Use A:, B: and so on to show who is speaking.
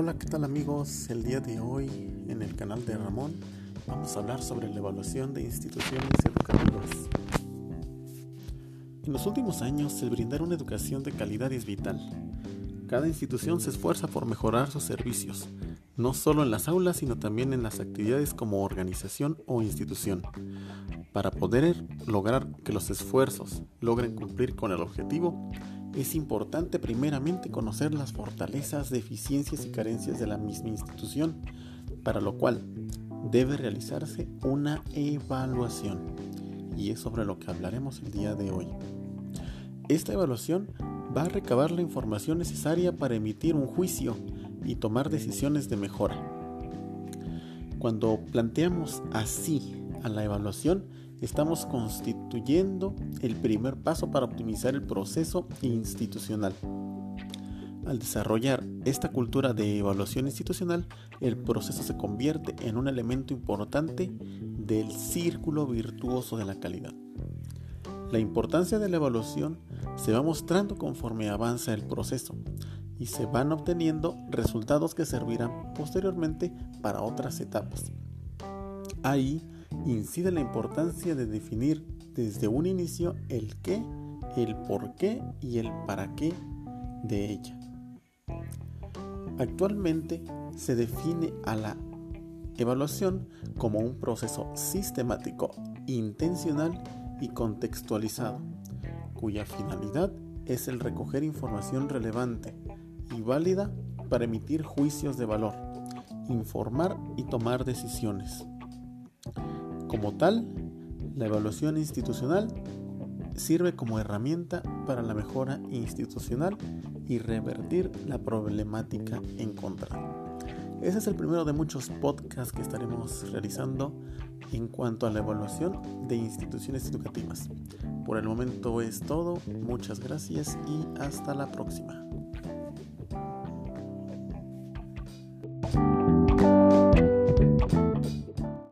A: Hola, ¿qué tal amigos? El día de hoy en el canal de Ramón vamos a hablar sobre la evaluación de instituciones educativas. En los últimos años, el brindar una educación de calidad es vital. Cada institución se esfuerza por mejorar sus servicios, no solo en las aulas, sino también en las actividades como organización o institución. Para poder lograr que los esfuerzos logren cumplir con el objetivo, es importante primeramente conocer las fortalezas, deficiencias y carencias de la misma institución, para lo cual debe realizarse una evaluación. Y es sobre lo que hablaremos el día de hoy. Esta evaluación va a recabar la información necesaria para emitir un juicio y tomar decisiones de mejora. Cuando planteamos así a la evaluación, estamos constituyendo el primer paso para optimizar el proceso institucional. Al desarrollar esta cultura de evaluación institucional, el proceso se convierte en un elemento importante del círculo virtuoso de la calidad. La importancia de la evaluación se va mostrando conforme avanza el proceso y se van obteniendo resultados que servirán posteriormente para otras etapas. Ahí incide la importancia de definir desde un inicio el qué, el por qué y el para qué de ella. Actualmente se define a la evaluación como un proceso sistemático, intencional y contextualizado, cuya finalidad es el recoger información relevante y válida para emitir juicios de valor, informar y tomar decisiones. Como tal, la evaluación institucional sirve como herramienta para la mejora institucional y revertir la problemática encontrada. Ese es el primero de muchos podcasts que estaremos realizando en cuanto a la evaluación de instituciones educativas. Por el momento es todo, muchas gracias y hasta la próxima.